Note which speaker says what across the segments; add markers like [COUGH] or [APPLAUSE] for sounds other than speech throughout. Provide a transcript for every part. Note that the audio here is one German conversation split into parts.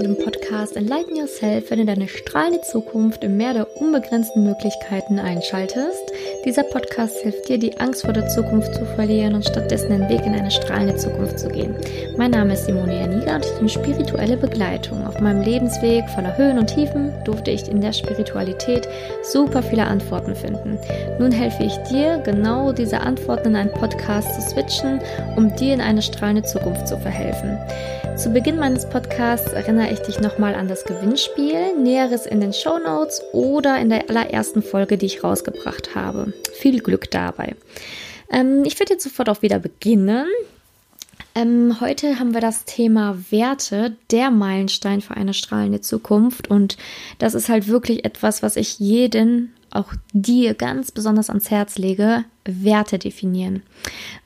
Speaker 1: zu dem Podcast Enlighten Yourself, wenn du deine strahlende Zukunft im Meer der unbegrenzten Möglichkeiten einschaltest. Dieser Podcast hilft dir, die Angst vor der Zukunft zu verlieren und stattdessen den Weg in eine strahlende Zukunft zu gehen. Mein Name ist Simone Janiga und ich bin spirituelle Begleitung. Auf meinem Lebensweg voller Höhen und Tiefen durfte ich in der Spiritualität super viele Antworten finden. Nun helfe ich dir, genau diese Antworten in einen Podcast zu switchen, um dir in eine strahlende Zukunft zu verhelfen. Zu Beginn meines Podcasts erinnere ich dich nochmal an das Gewinnspiel, Näheres in den Show Notes oder in der allerersten Folge, die ich rausgebracht habe. Viel Glück dabei. Ähm, ich würde jetzt sofort auch wieder beginnen. Ähm, heute haben wir das Thema Werte, der Meilenstein für eine strahlende Zukunft. Und das ist halt wirklich etwas, was ich jeden, auch dir ganz besonders ans Herz lege. Werte definieren.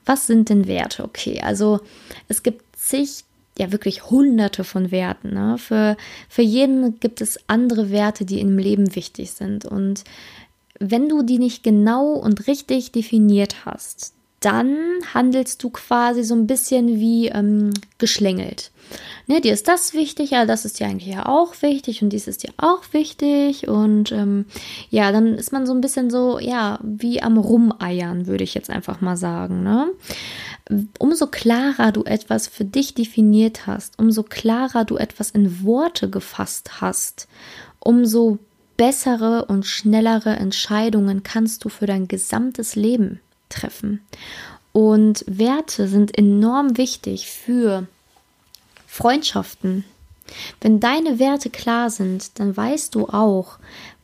Speaker 1: Was sind denn Werte? Okay, also es gibt zig ja wirklich hunderte von Werten. Ne? Für, für jeden gibt es andere Werte, die im Leben wichtig sind. Und wenn du die nicht genau und richtig definiert hast, dann handelst du quasi so ein bisschen wie ähm, geschlängelt. Ne, dir ist das wichtig, ja, das ist dir eigentlich ja auch wichtig und dies ist dir auch wichtig und ähm, ja, dann ist man so ein bisschen so, ja, wie am Rumeiern, würde ich jetzt einfach mal sagen. Ne? umso klarer du etwas für dich definiert hast, umso klarer du etwas in Worte gefasst hast, umso bessere und schnellere Entscheidungen kannst du für dein gesamtes Leben treffen. Und Werte sind enorm wichtig für Freundschaften. Wenn deine Werte klar sind, dann weißt du auch,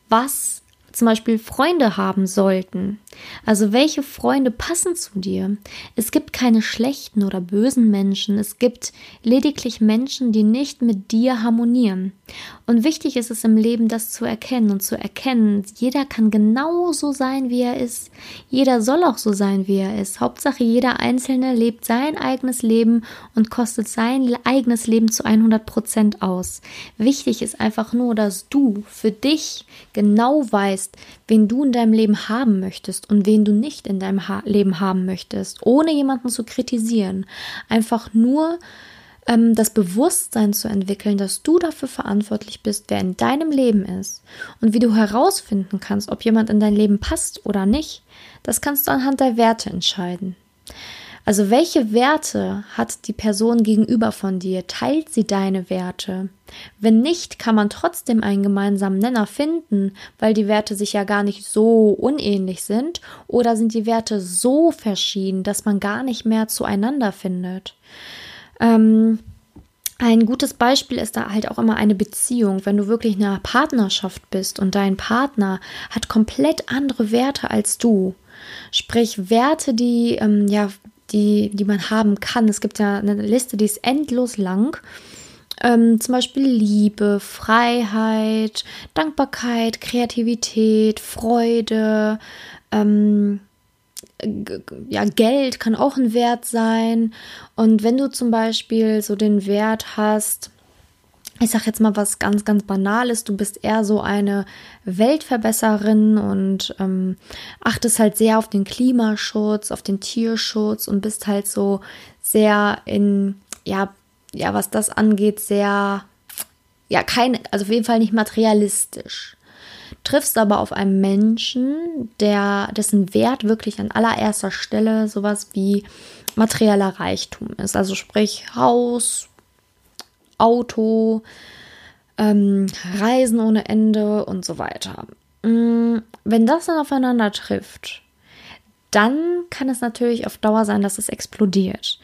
Speaker 1: was zum Beispiel Freunde haben sollten. Also welche Freunde passen zu dir? Es gibt keine schlechten oder bösen Menschen, es gibt lediglich Menschen, die nicht mit dir harmonieren. Und wichtig ist es im Leben, das zu erkennen und zu erkennen, jeder kann genauso sein, wie er ist. Jeder soll auch so sein, wie er ist. Hauptsache, jeder Einzelne lebt sein eigenes Leben und kostet sein eigenes Leben zu 100 Prozent aus. Wichtig ist einfach nur, dass du für dich genau weißt, wen du in deinem Leben haben möchtest und wen du nicht in deinem ha Leben haben möchtest, ohne jemanden zu kritisieren. Einfach nur ähm, das Bewusstsein zu entwickeln, dass du dafür verantwortlich bist, wer in deinem Leben ist. Und wie du herausfinden kannst, ob jemand in dein Leben passt oder nicht, das kannst du anhand der Werte entscheiden. Also welche Werte hat die Person gegenüber von dir? Teilt sie deine Werte? Wenn nicht, kann man trotzdem einen gemeinsamen Nenner finden, weil die Werte sich ja gar nicht so unähnlich sind oder sind die Werte so verschieden, dass man gar nicht mehr zueinander findet. Ähm, ein gutes Beispiel ist da halt auch immer eine Beziehung. Wenn du wirklich in einer Partnerschaft bist und dein Partner hat komplett andere Werte als du, sprich Werte, die ähm, ja die, die man haben kann. Es gibt ja eine Liste, die ist endlos lang. Ähm, zum Beispiel Liebe, Freiheit, Dankbarkeit, Kreativität, Freude, ähm, ja, Geld kann auch ein Wert sein. Und wenn du zum Beispiel so den Wert hast, ich sag jetzt mal was ganz, ganz Banales, du bist eher so eine Weltverbesserin und ähm, achtest halt sehr auf den Klimaschutz, auf den Tierschutz und bist halt so sehr in, ja, ja, was das angeht, sehr, ja, kein, also auf jeden Fall nicht materialistisch triffst aber auf einen Menschen, der dessen Wert wirklich an allererster Stelle sowas wie materieller Reichtum ist. Also sprich Haus, Auto, ähm, Reisen ohne Ende und so weiter. Mm, wenn das dann aufeinander trifft, dann kann es natürlich auf Dauer sein, dass es explodiert.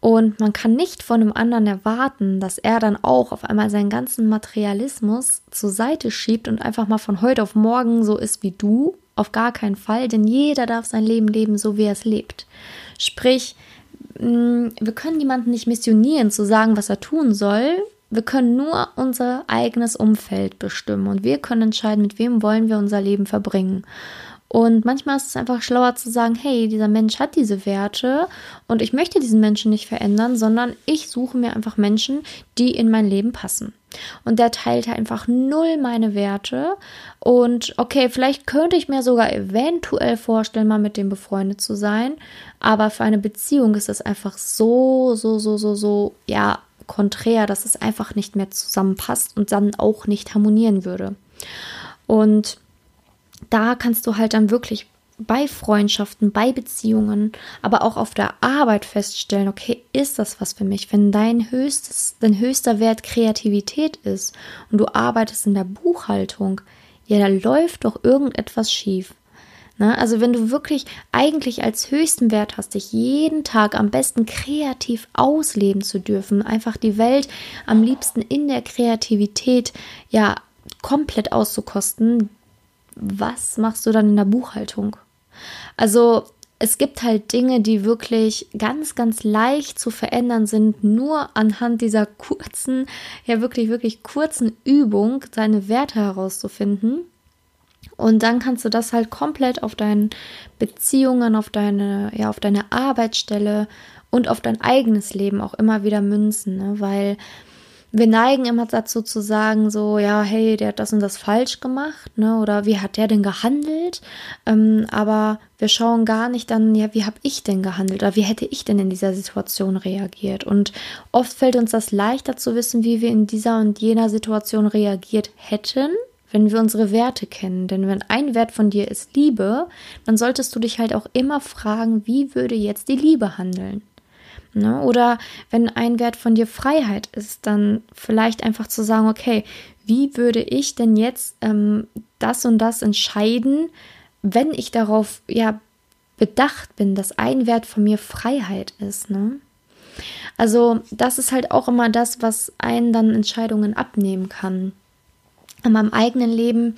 Speaker 1: Und man kann nicht von einem anderen erwarten, dass er dann auch auf einmal seinen ganzen Materialismus zur Seite schiebt und einfach mal von heute auf morgen so ist wie du. Auf gar keinen Fall, denn jeder darf sein Leben leben, so wie er es lebt. Sprich, wir können niemanden nicht missionieren, zu sagen, was er tun soll. Wir können nur unser eigenes Umfeld bestimmen und wir können entscheiden, mit wem wollen wir unser Leben verbringen. Und manchmal ist es einfach schlauer zu sagen, hey, dieser Mensch hat diese Werte und ich möchte diesen Menschen nicht verändern, sondern ich suche mir einfach Menschen, die in mein Leben passen. Und der teilt einfach null meine Werte. Und okay, vielleicht könnte ich mir sogar eventuell vorstellen, mal mit dem befreundet zu sein. Aber für eine Beziehung ist es einfach so, so, so, so, so, ja, konträr, dass es einfach nicht mehr zusammenpasst und dann auch nicht harmonieren würde. Und da kannst du halt dann wirklich bei Freundschaften, bei Beziehungen, aber auch auf der Arbeit feststellen, okay, ist das was für mich? Wenn dein höchstes, dein höchster Wert Kreativität ist und du arbeitest in der Buchhaltung, ja, da läuft doch irgendetwas schief. Ne? Also wenn du wirklich eigentlich als höchsten Wert hast, dich jeden Tag am besten kreativ ausleben zu dürfen, einfach die Welt am liebsten in der Kreativität ja komplett auszukosten, was machst du dann in der Buchhaltung? Also es gibt halt Dinge, die wirklich ganz, ganz leicht zu verändern sind, nur anhand dieser kurzen, ja wirklich, wirklich kurzen Übung, seine Werte herauszufinden. Und dann kannst du das halt komplett auf deine Beziehungen, auf deine, ja, auf deine Arbeitsstelle und auf dein eigenes Leben auch immer wieder münzen, ne? weil wir neigen immer dazu zu sagen, so, ja, hey, der hat das und das falsch gemacht, ne? Oder wie hat der denn gehandelt? Ähm, aber wir schauen gar nicht dann, ja, wie habe ich denn gehandelt oder wie hätte ich denn in dieser Situation reagiert? Und oft fällt uns das leichter zu wissen, wie wir in dieser und jener Situation reagiert hätten, wenn wir unsere Werte kennen. Denn wenn ein Wert von dir ist Liebe, dann solltest du dich halt auch immer fragen, wie würde jetzt die Liebe handeln? Ne? Oder wenn ein Wert von dir Freiheit ist, dann vielleicht einfach zu sagen, okay, wie würde ich denn jetzt ähm, das und das entscheiden, wenn ich darauf ja bedacht bin, dass ein Wert von mir Freiheit ist. Ne? Also das ist halt auch immer das, was einen dann Entscheidungen abnehmen kann. In meinem eigenen Leben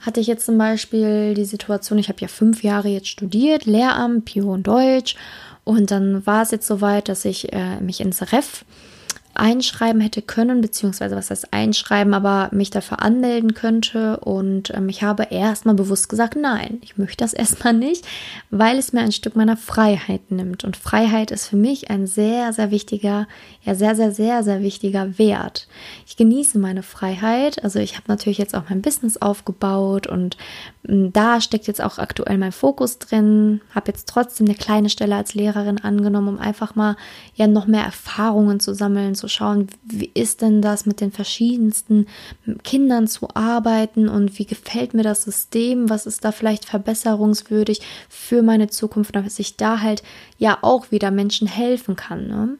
Speaker 1: hatte ich jetzt zum Beispiel die Situation, ich habe ja fünf Jahre jetzt studiert, Lehramt, Bio und Deutsch und dann war es jetzt soweit, dass ich äh, mich ins Ref einschreiben hätte können, beziehungsweise was heißt einschreiben, aber mich dafür anmelden könnte. Und ähm, ich habe erstmal bewusst gesagt, nein, ich möchte das [LAUGHS] erstmal nicht, weil es mir ein Stück meiner Freiheit nimmt. Und Freiheit ist für mich ein sehr, sehr wichtiger, ja, sehr, sehr, sehr, sehr wichtiger Wert. Ich genieße meine Freiheit. Also ich habe natürlich jetzt auch mein Business aufgebaut und ähm, da steckt jetzt auch aktuell mein Fokus drin. Habe jetzt trotzdem eine kleine Stelle als Lehrerin angenommen, um einfach mal ja noch mehr Erfahrungen zu sammeln, zu schauen, wie ist denn das mit den verschiedensten Kindern zu arbeiten und wie gefällt mir das System, was ist da vielleicht verbesserungswürdig für meine Zukunft, dass ich da halt ja auch wieder Menschen helfen kann. Ne?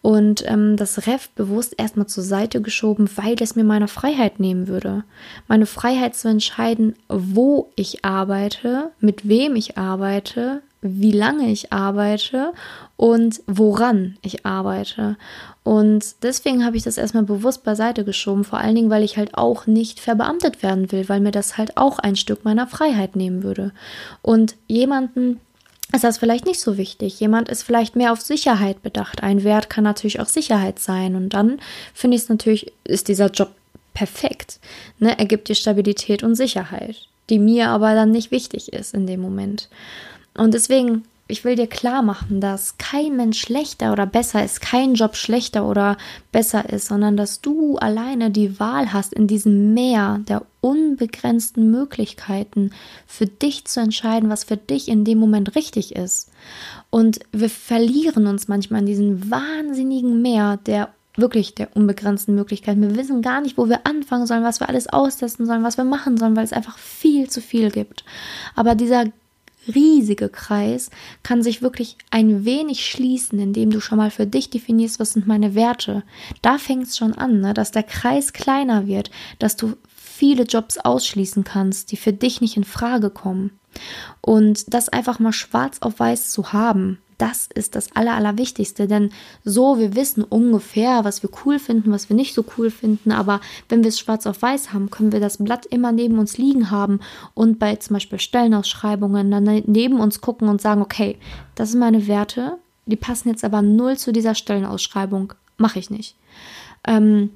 Speaker 1: Und ähm, das Ref bewusst erstmal zur Seite geschoben, weil es mir meine Freiheit nehmen würde. Meine Freiheit zu entscheiden, wo ich arbeite, mit wem ich arbeite, wie lange ich arbeite und woran ich arbeite. Und deswegen habe ich das erstmal bewusst beiseite geschoben, vor allen Dingen, weil ich halt auch nicht verbeamtet werden will, weil mir das halt auch ein Stück meiner Freiheit nehmen würde. Und jemanden ist das vielleicht nicht so wichtig. Jemand ist vielleicht mehr auf Sicherheit bedacht. Ein Wert kann natürlich auch Sicherheit sein. Und dann finde ich es natürlich, ist dieser Job perfekt. Ne? Er gibt dir Stabilität und Sicherheit, die mir aber dann nicht wichtig ist in dem Moment. Und deswegen ich will dir klar machen, dass kein Mensch schlechter oder besser ist, kein Job schlechter oder besser ist, sondern dass du alleine die Wahl hast, in diesem Meer der unbegrenzten Möglichkeiten für dich zu entscheiden, was für dich in dem Moment richtig ist. Und wir verlieren uns manchmal in diesem wahnsinnigen Meer der wirklich der unbegrenzten Möglichkeiten. Wir wissen gar nicht, wo wir anfangen sollen, was wir alles austesten sollen, was wir machen sollen, weil es einfach viel zu viel gibt. Aber dieser riesige Kreis kann sich wirklich ein wenig schließen, indem du schon mal für dich definierst, was sind meine Werte. Da fängt es schon an, ne? dass der Kreis kleiner wird, dass du viele Jobs ausschließen kannst, die für dich nicht in Frage kommen. Und das einfach mal schwarz auf weiß zu haben, das ist das Aller, Allerwichtigste, denn so, wir wissen ungefähr, was wir cool finden, was wir nicht so cool finden, aber wenn wir es schwarz auf weiß haben, können wir das Blatt immer neben uns liegen haben und bei zum Beispiel Stellenausschreibungen dann neben uns gucken und sagen, okay, das sind meine Werte, die passen jetzt aber null zu dieser Stellenausschreibung, mache ich nicht. Ähm,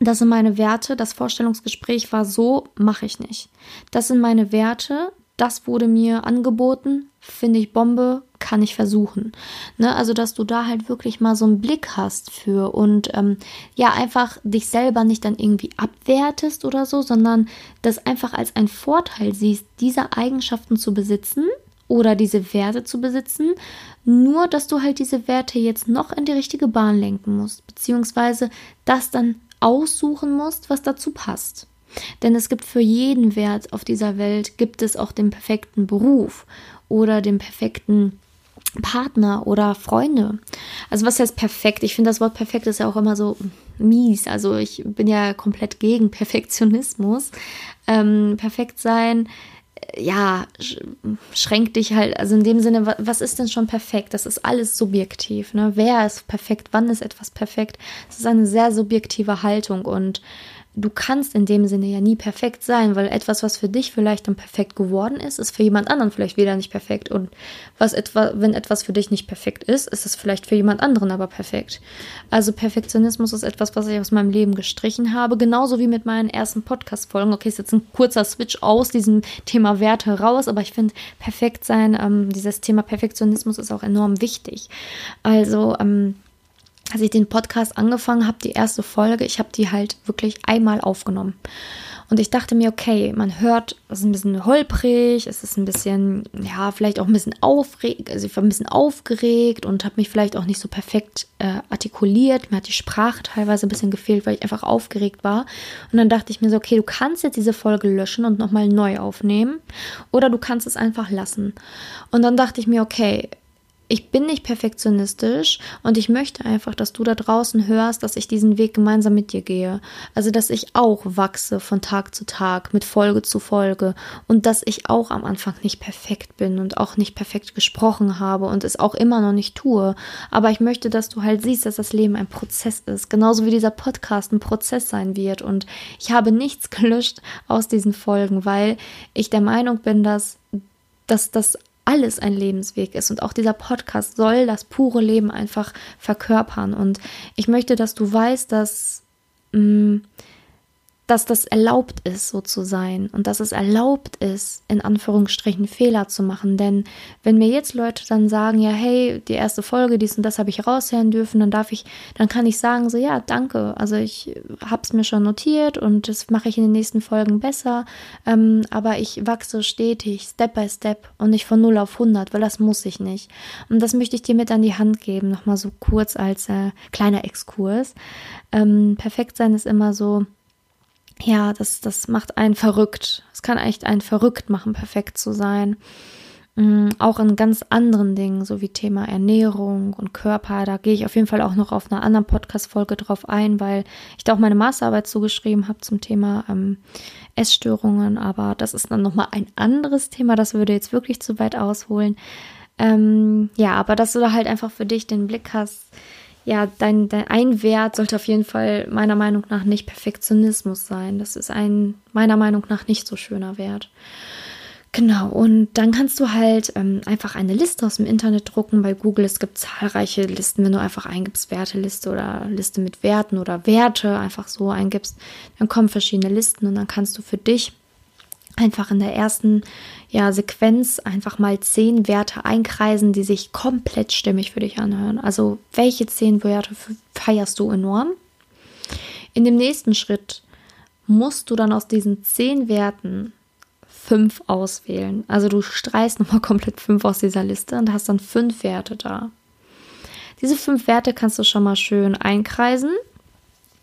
Speaker 1: das sind meine Werte, das Vorstellungsgespräch war so, mache ich nicht. Das sind meine Werte, das wurde mir angeboten, finde ich Bombe, kann ich versuchen. Ne? Also, dass du da halt wirklich mal so einen Blick hast für und ähm, ja, einfach dich selber nicht dann irgendwie abwertest oder so, sondern das einfach als einen Vorteil siehst, diese Eigenschaften zu besitzen oder diese Werte zu besitzen, nur dass du halt diese Werte jetzt noch in die richtige Bahn lenken musst, beziehungsweise das dann aussuchen musst, was dazu passt. Denn es gibt für jeden Wert auf dieser Welt, gibt es auch den perfekten Beruf oder den perfekten Partner oder Freunde. Also was heißt perfekt? Ich finde das Wort perfekt ist ja auch immer so mies. Also ich bin ja komplett gegen Perfektionismus. Ähm, perfekt sein, äh, ja, schränkt dich halt, also in dem Sinne, was ist denn schon perfekt? Das ist alles subjektiv. Ne? Wer ist perfekt? Wann ist etwas perfekt? Das ist eine sehr subjektive Haltung und du kannst in dem Sinne ja nie perfekt sein, weil etwas, was für dich vielleicht dann perfekt geworden ist, ist für jemand anderen vielleicht wieder nicht perfekt. Und was etwa, wenn etwas für dich nicht perfekt ist, ist es vielleicht für jemand anderen aber perfekt. Also Perfektionismus ist etwas, was ich aus meinem Leben gestrichen habe, genauso wie mit meinen ersten Podcast-Folgen. Okay, ist jetzt ein kurzer Switch aus diesem Thema Werte raus, aber ich finde, perfekt sein, ähm, dieses Thema Perfektionismus ist auch enorm wichtig. Also, ähm, als ich den Podcast angefangen habe, die erste Folge, ich habe die halt wirklich einmal aufgenommen. Und ich dachte mir, okay, man hört, es ist ein bisschen holprig, es ist ein bisschen, ja, vielleicht auch ein bisschen aufgeregt, also ich war ein bisschen aufgeregt und habe mich vielleicht auch nicht so perfekt äh, artikuliert. Mir hat die Sprache teilweise ein bisschen gefehlt, weil ich einfach aufgeregt war. Und dann dachte ich mir so, okay, du kannst jetzt diese Folge löschen und nochmal neu aufnehmen oder du kannst es einfach lassen. Und dann dachte ich mir, okay, ich bin nicht perfektionistisch und ich möchte einfach, dass du da draußen hörst, dass ich diesen Weg gemeinsam mit dir gehe. Also, dass ich auch wachse von Tag zu Tag, mit Folge zu Folge und dass ich auch am Anfang nicht perfekt bin und auch nicht perfekt gesprochen habe und es auch immer noch nicht tue. Aber ich möchte, dass du halt siehst, dass das Leben ein Prozess ist, genauso wie dieser Podcast ein Prozess sein wird. Und ich habe nichts [LAUGHS] gelöscht aus diesen Folgen, weil ich der Meinung bin, dass dass das alles ein Lebensweg ist. Und auch dieser Podcast soll das pure Leben einfach verkörpern. Und ich möchte, dass du weißt, dass mh, mm, dass das erlaubt ist, so zu sein und dass es erlaubt ist, in Anführungsstrichen Fehler zu machen. Denn wenn mir jetzt Leute dann sagen, ja, hey, die erste Folge, dies und das habe ich raushören dürfen, dann darf ich, dann kann ich sagen, so, ja, danke. Also ich habe es mir schon notiert und das mache ich in den nächsten Folgen besser. Ähm, aber ich wachse stetig, Step by Step und nicht von 0 auf 100, weil das muss ich nicht. Und das möchte ich dir mit an die Hand geben, nochmal so kurz als äh, kleiner Exkurs. Ähm, perfekt sein ist immer so, ja, das, das macht einen verrückt. Es kann echt einen verrückt machen, perfekt zu sein. Mhm, auch in ganz anderen Dingen, so wie Thema Ernährung und Körper. Da gehe ich auf jeden Fall auch noch auf einer anderen Podcast-Folge drauf ein, weil ich da auch meine Masterarbeit zugeschrieben habe zum Thema ähm, Essstörungen. Aber das ist dann nochmal ein anderes Thema. Das würde jetzt wirklich zu weit ausholen. Ähm, ja, aber dass du da halt einfach für dich den Blick hast, ja, dein, dein ein Wert sollte auf jeden Fall meiner Meinung nach nicht Perfektionismus sein. Das ist ein meiner Meinung nach nicht so schöner Wert. Genau, und dann kannst du halt ähm, einfach eine Liste aus dem Internet drucken bei Google. Es gibt zahlreiche Listen, wenn du einfach eingibst Werteliste oder Liste mit Werten oder Werte einfach so eingibst, dann kommen verschiedene Listen und dann kannst du für dich einfach in der ersten ja, Sequenz einfach mal zehn Werte einkreisen, die sich komplett stimmig für dich anhören. Also welche zehn Werte feierst du enorm? In dem nächsten Schritt musst du dann aus diesen zehn Werten fünf auswählen. Also du streichst nochmal [LAUGHS] komplett fünf aus dieser Liste und hast dann fünf Werte da. Diese fünf Werte kannst du schon mal schön einkreisen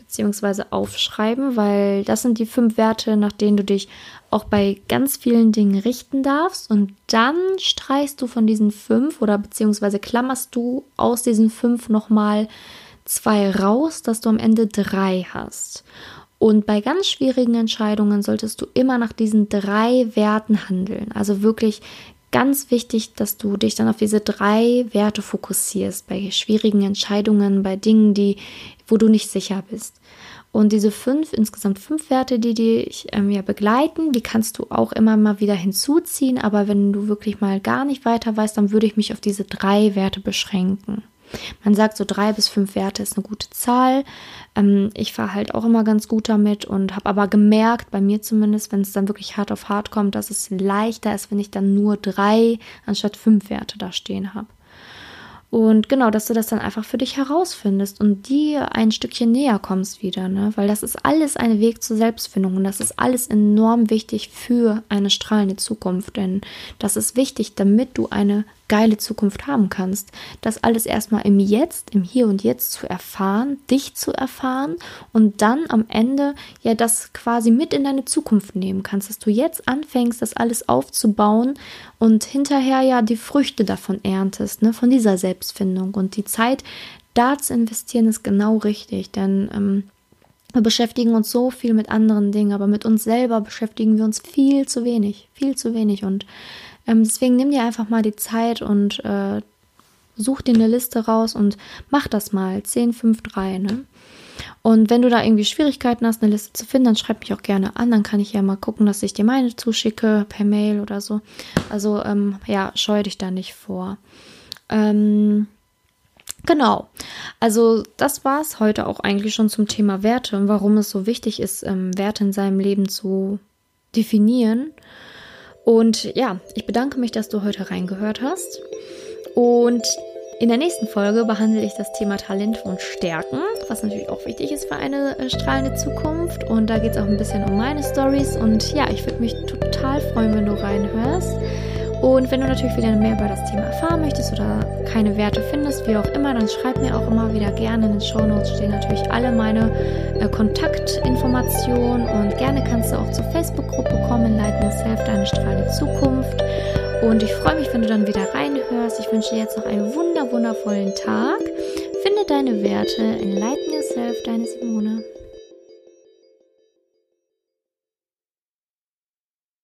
Speaker 1: bzw. aufschreiben, weil das sind die fünf Werte, nach denen du dich auch bei ganz vielen Dingen richten darfst. Und dann streichst du von diesen fünf oder beziehungsweise klammerst du aus diesen fünf nochmal zwei raus, dass du am Ende drei hast. Und bei ganz schwierigen Entscheidungen solltest du immer nach diesen drei Werten handeln. Also wirklich ganz wichtig, dass du dich dann auf diese drei Werte fokussierst bei schwierigen Entscheidungen, bei Dingen, die, wo du nicht sicher bist. Und diese fünf, insgesamt fünf Werte, die dich ähm, ja begleiten, die kannst du auch immer mal wieder hinzuziehen. Aber wenn du wirklich mal gar nicht weiter weißt, dann würde ich mich auf diese drei Werte beschränken. Man sagt so drei bis fünf Werte ist eine gute Zahl. Ähm, ich fahre halt auch immer ganz gut damit und habe aber gemerkt, bei mir zumindest, wenn es dann wirklich hart auf hart kommt, dass es leichter ist, wenn ich dann nur drei anstatt fünf Werte da stehen habe. Und genau, dass du das dann einfach für dich herausfindest und dir ein Stückchen näher kommst wieder, ne? Weil das ist alles ein Weg zur Selbstfindung und das ist alles enorm wichtig für eine strahlende Zukunft, denn das ist wichtig, damit du eine geile Zukunft haben kannst. Das alles erstmal im Jetzt, im Hier und Jetzt zu erfahren, dich zu erfahren und dann am Ende ja das quasi mit in deine Zukunft nehmen kannst, dass du jetzt anfängst, das alles aufzubauen und hinterher ja die Früchte davon erntest, ne, von dieser Selbstfindung. Und die Zeit da zu investieren ist genau richtig, denn ähm, wir beschäftigen uns so viel mit anderen Dingen, aber mit uns selber beschäftigen wir uns viel zu wenig, viel zu wenig. Und ähm, deswegen nimm dir einfach mal die Zeit und äh, such dir eine Liste raus und mach das mal. 10, 5, 3, ne? Und wenn du da irgendwie Schwierigkeiten hast, eine Liste zu finden, dann schreib mich auch gerne an. Dann kann ich ja mal gucken, dass ich dir meine zuschicke per Mail oder so. Also ähm, ja, scheu dich da nicht vor. Ähm, genau. Also das war es heute auch eigentlich schon zum Thema Werte und warum es so wichtig ist, ähm, Werte in seinem Leben zu definieren. Und ja, ich bedanke mich, dass du heute reingehört hast. Und in der nächsten Folge behandle ich das Thema Talent und Stärken, was natürlich auch wichtig ist für eine äh, strahlende Zukunft. Und da geht es auch ein bisschen um meine Stories. Und ja, ich würde mich total freuen, wenn du reinhörst. Und wenn du natürlich wieder mehr über das Thema erfahren möchtest oder keine Werte findest, wie auch immer, dann schreib mir auch immer wieder gerne. In den Show Notes stehen natürlich alle meine äh, Kontaktinformationen und gerne kannst du auch zur Facebook-Gruppe kommen, Light Yourself, deine strahlende Zukunft. Und ich freue mich, wenn du dann wieder reinhörst. Ich wünsche dir jetzt noch einen wunder wundervollen Tag. Finde deine Werte, enlighten yourself, deine Simone.